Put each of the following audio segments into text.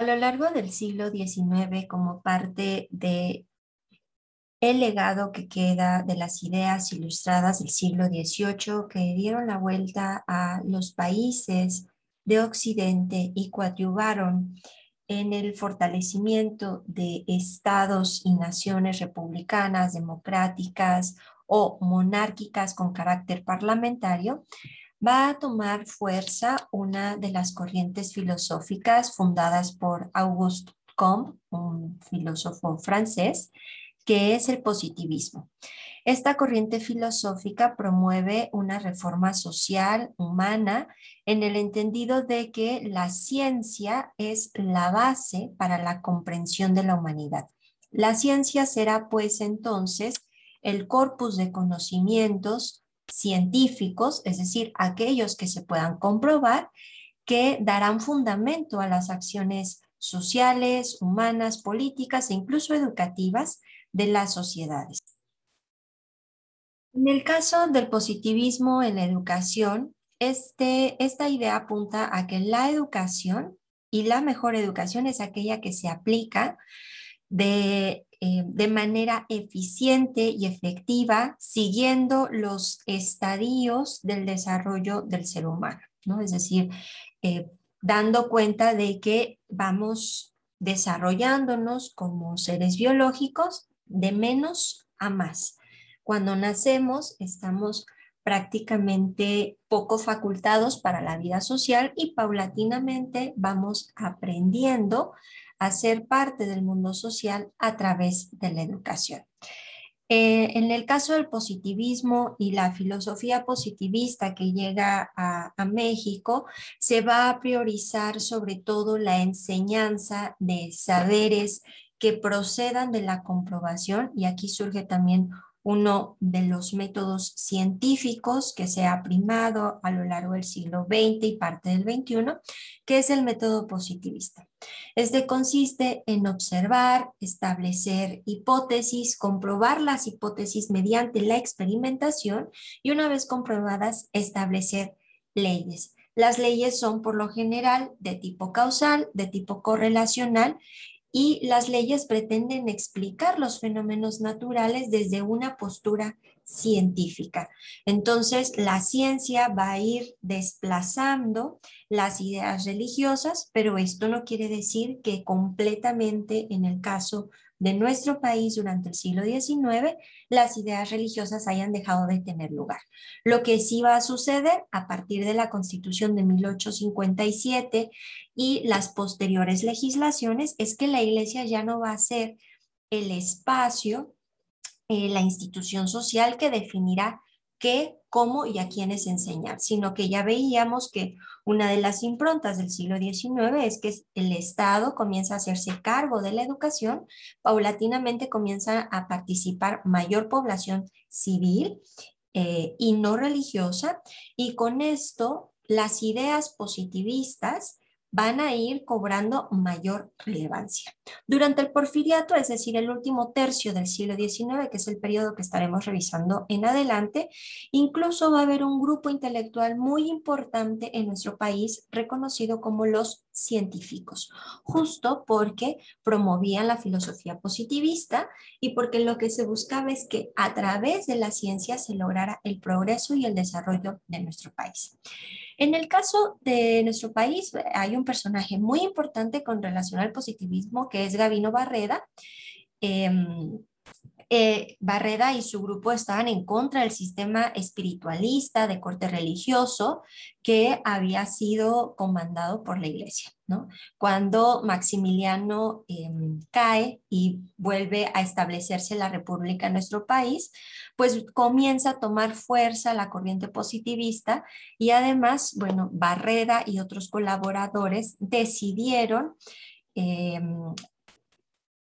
A lo largo del siglo XIX, como parte de el legado que queda de las ideas ilustradas del siglo XVIII que dieron la vuelta a los países de Occidente y coadyuvaron en el fortalecimiento de estados y naciones republicanas, democráticas o monárquicas con carácter parlamentario, va a tomar fuerza una de las corrientes filosóficas fundadas por Auguste Comte, un filósofo francés, que es el positivismo. Esta corriente filosófica promueve una reforma social, humana, en el entendido de que la ciencia es la base para la comprensión de la humanidad. La ciencia será pues entonces el corpus de conocimientos científicos, es decir, aquellos que se puedan comprobar, que darán fundamento a las acciones sociales, humanas, políticas e incluso educativas de las sociedades. En el caso del positivismo en la educación, este, esta idea apunta a que la educación y la mejor educación es aquella que se aplica de eh, de manera eficiente y efectiva, siguiendo los estadios del desarrollo del ser humano, ¿no? Es decir, eh, dando cuenta de que vamos desarrollándonos como seres biológicos de menos a más. Cuando nacemos estamos prácticamente poco facultados para la vida social y paulatinamente vamos aprendiendo a ser parte del mundo social a través de la educación. Eh, en el caso del positivismo y la filosofía positivista que llega a, a, México, se va a priorizar sobre todo la enseñanza de saberes que procedan de la comprobación y aquí surge también uno de los métodos científicos que se ha primado a lo largo del siglo XX y parte del XXI, que es el método positivista. Este consiste en observar, establecer hipótesis, comprobar las hipótesis mediante la experimentación y una vez comprobadas, establecer leyes. Las leyes son por lo general de tipo causal, de tipo correlacional y las leyes pretenden explicar los fenómenos naturales desde una postura científica. Entonces, la ciencia va a ir desplazando las ideas religiosas, pero esto no quiere decir que completamente en el caso de nuestro país durante el siglo XIX, las ideas religiosas hayan dejado de tener lugar. Lo que sí va a suceder a partir de la Constitución de 1857 y las posteriores legislaciones es que la Iglesia ya no va a ser el espacio, eh, la institución social que definirá qué, cómo y a quiénes enseñar, sino que ya veíamos que una de las improntas del siglo XIX es que el Estado comienza a hacerse cargo de la educación, paulatinamente comienza a participar mayor población civil eh, y no religiosa, y con esto las ideas positivistas van a ir cobrando mayor relevancia. Durante el porfiriato, es decir, el último tercio del siglo XIX, que es el periodo que estaremos revisando en adelante, incluso va a haber un grupo intelectual muy importante en nuestro país reconocido como los científicos, justo porque promovían la filosofía positivista y porque lo que se buscaba es que a través de la ciencia se lograra el progreso y el desarrollo de nuestro país. En el caso de nuestro país, hay un personaje muy importante con relación al positivismo, que es Gavino Barreda. Em, eh, Barreda y su grupo estaban en contra del sistema espiritualista de corte religioso que había sido comandado por la iglesia. ¿no? Cuando Maximiliano em, cae y vuelve a establecerse la república en nuestro país, pues comienza a tomar fuerza la corriente positivista y además, bueno, Barreda y otros colaboradores decidieron em,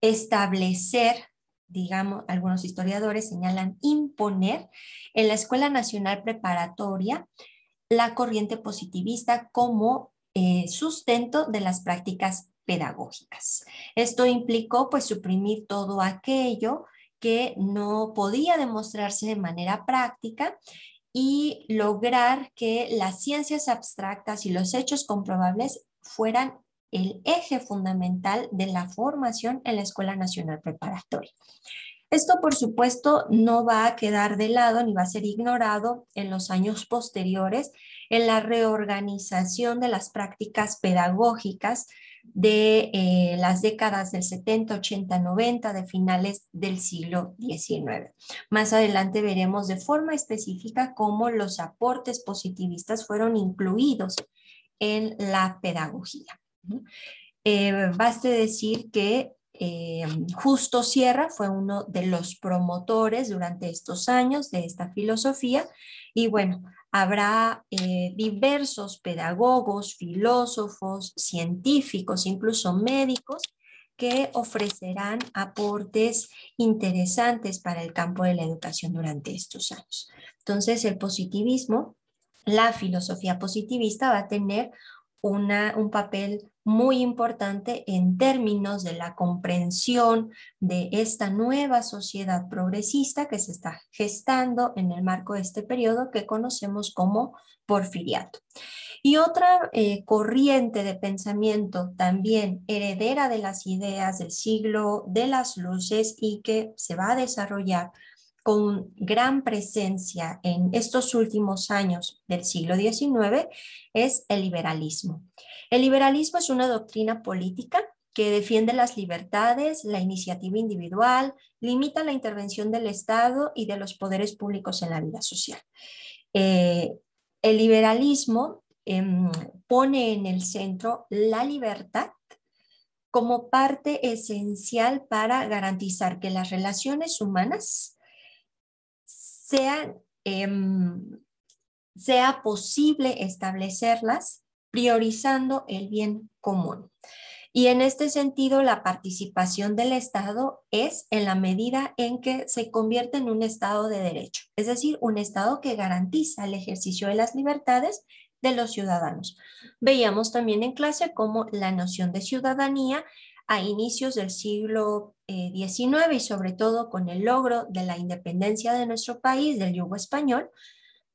establecer digamos, algunos historiadores señalan imponer en la Escuela Nacional Preparatoria la corriente positivista como eh, sustento de las prácticas pedagógicas. Esto implicó pues suprimir todo aquello que no podía demostrarse de manera práctica y lograr que las ciencias abstractas y los hechos comprobables fueran el eje fundamental de la formación en la Escuela Nacional Preparatoria. Esto, por supuesto, no va a quedar de lado ni va a ser ignorado en los años posteriores en la reorganización de las prácticas pedagógicas de eh, las décadas del 70, 80, 90, de finales del siglo XIX. Más adelante veremos de forma específica cómo los aportes positivistas fueron incluidos en la pedagogía. Eh, baste decir que eh, Justo Sierra fue uno de los promotores durante estos años de esta filosofía y bueno, habrá eh, diversos pedagogos, filósofos, científicos, incluso médicos que ofrecerán aportes interesantes para el campo de la educación durante estos años. Entonces, el positivismo, la filosofía positivista va a tener un papel muy importante en términos de la comprensión de esta nueva sociedad progresista que se está gestando en el marco de este periodo que conocemos como porfiriato. Y otra eh, corriente de pensamiento también heredera de las ideas del siglo de las luces y que se va a desarrollar con gran presencia en estos últimos años del siglo XIX es el liberalismo. El liberalismo es una doctrina política que defiende las libertades, la iniciativa individual, limita la intervención del Estado y de los poderes públicos en la vida social. Eh, el liberalismo em, pone en el centro la libertad como parte esencial para garantizar que las relaciones humanas Em, sea posible establecerlas priorizando el bien común. Y en este sentido, la participación del Estado es en la medida en que se convierte en un Estado de derecho, es decir, un Estado que garantiza el ejercicio de las libertades de los ciudadanos. Veíamos también en clase cómo la noción de ciudadanía a inicios del siglo XIX eh, y sobre todo con el logro de la independencia de nuestro país, del yugo español,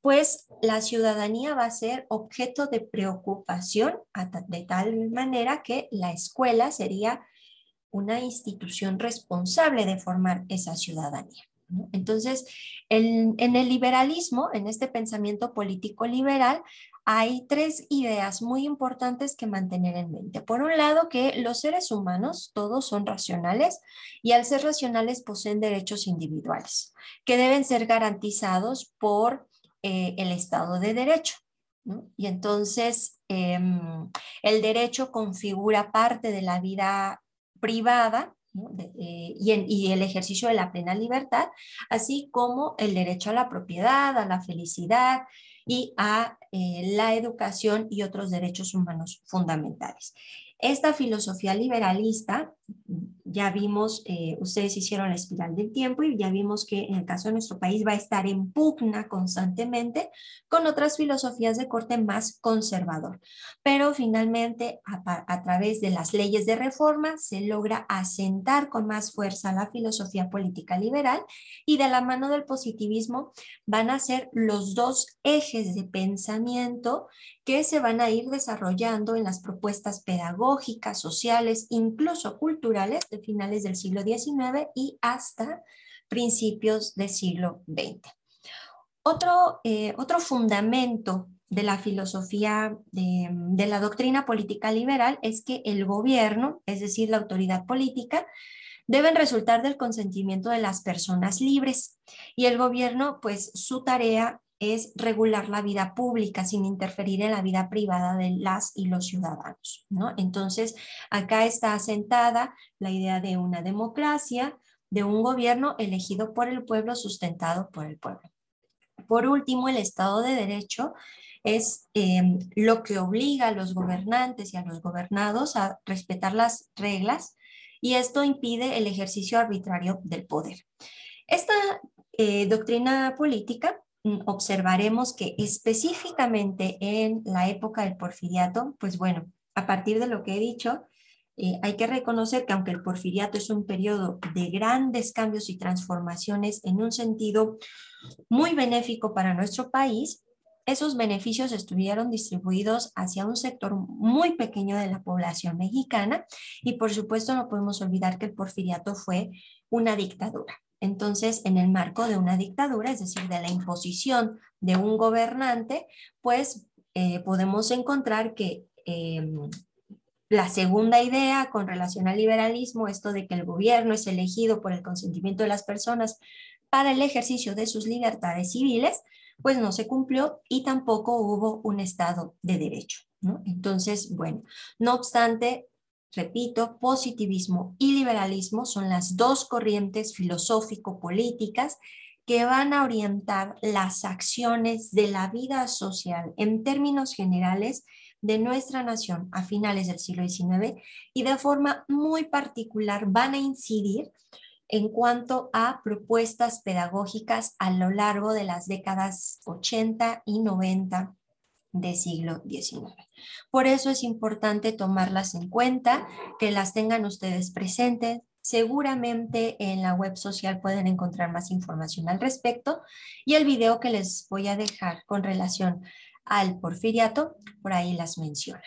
pues la ciudadanía va a ser objeto de preocupación de tal manera que la escuela sería una institución responsable de formar esa ciudadanía. Entonces, en el liberalismo, en este pensamiento político liberal, hay tres ideas muy importantes que mantener en mente. Por un lado, que los seres humanos todos son racionales y al ser racionales poseen derechos individuales que deben ser garantizados por eh, el Estado de Derecho. Y entonces em, el derecho configura parte de la vida privada eh, y, el ejercicio de la plena libertad, así como el derecho a la propiedad, a la felicidad y a eh, la educación y otros derechos humanos fundamentales. Esta filosofía liberalista, ya vimos, eh, ustedes hicieron la espiral del tiempo y ya vimos que en el caso de nuestro país va a estar en pugna constantemente con otras filosofías de corte más conservador. Pero finalmente, a, a través de las leyes de reforma, se logra asentar con más fuerza la filosofía política liberal y de la mano del positivismo van a ser los dos ejes de pensamiento que se van a ir desarrollando en las propuestas pedagógicas, sociales, incluso culturales de finales del siglo XIX y hasta principios del siglo XX. Otro, eh, otro fundamento de la filosofía de, de la doctrina política liberal es que el gobierno, es decir, la autoridad política, deben resultar del consentimiento de las personas libres y el gobierno, pues su tarea es regular la vida pública sin interferir en la vida privada de las y los ciudadanos. ¿no? Entonces, acá está asentada la idea de una democracia, de un gobierno elegido por el pueblo, sustentado por el pueblo. Por último, el Estado de Derecho es em, lo que obliga a los gobernantes y a los gobernados a respetar las reglas y esto impide el ejercicio arbitrario del poder. Esta eh, doctrina política observaremos que específicamente en la época del porfiriato, pues bueno, a partir de lo que he dicho, eh, hay que reconocer que aunque el porfiriato es un periodo de grandes cambios y transformaciones en un sentido muy benéfico para nuestro país, esos beneficios estuvieron distribuidos hacia un sector muy pequeño de la población mexicana y por supuesto no podemos olvidar que el porfiriato fue una dictadura. Entonces, en el marco de una dictadura, es decir, de la imposición de un gobernante, pues eh, podemos encontrar que em, la segunda idea con relación al liberalismo, esto de que el gobierno es elegido por el consentimiento de las personas para el ejercicio de sus libertades civiles, pues no se cumplió y tampoco hubo un Estado de Derecho. Entonces, bueno, no obstante, repito, positivismo y liberalismo son las dos corrientes filosófico-políticas que van a orientar las acciones de la vida social en términos generales de nuestra nación a finales del siglo XIX y de forma muy particular van a incidir en cuanto a propuestas pedagógicas a lo largo de las décadas 80 y 90 del siglo XIX. Por eso es importante tomarlas en cuenta, que las tengan ustedes presentes. Seguramente en la web social pueden encontrar más información al respecto y el video que les voy a dejar con relación al porfiriato, por ahí las mencionan.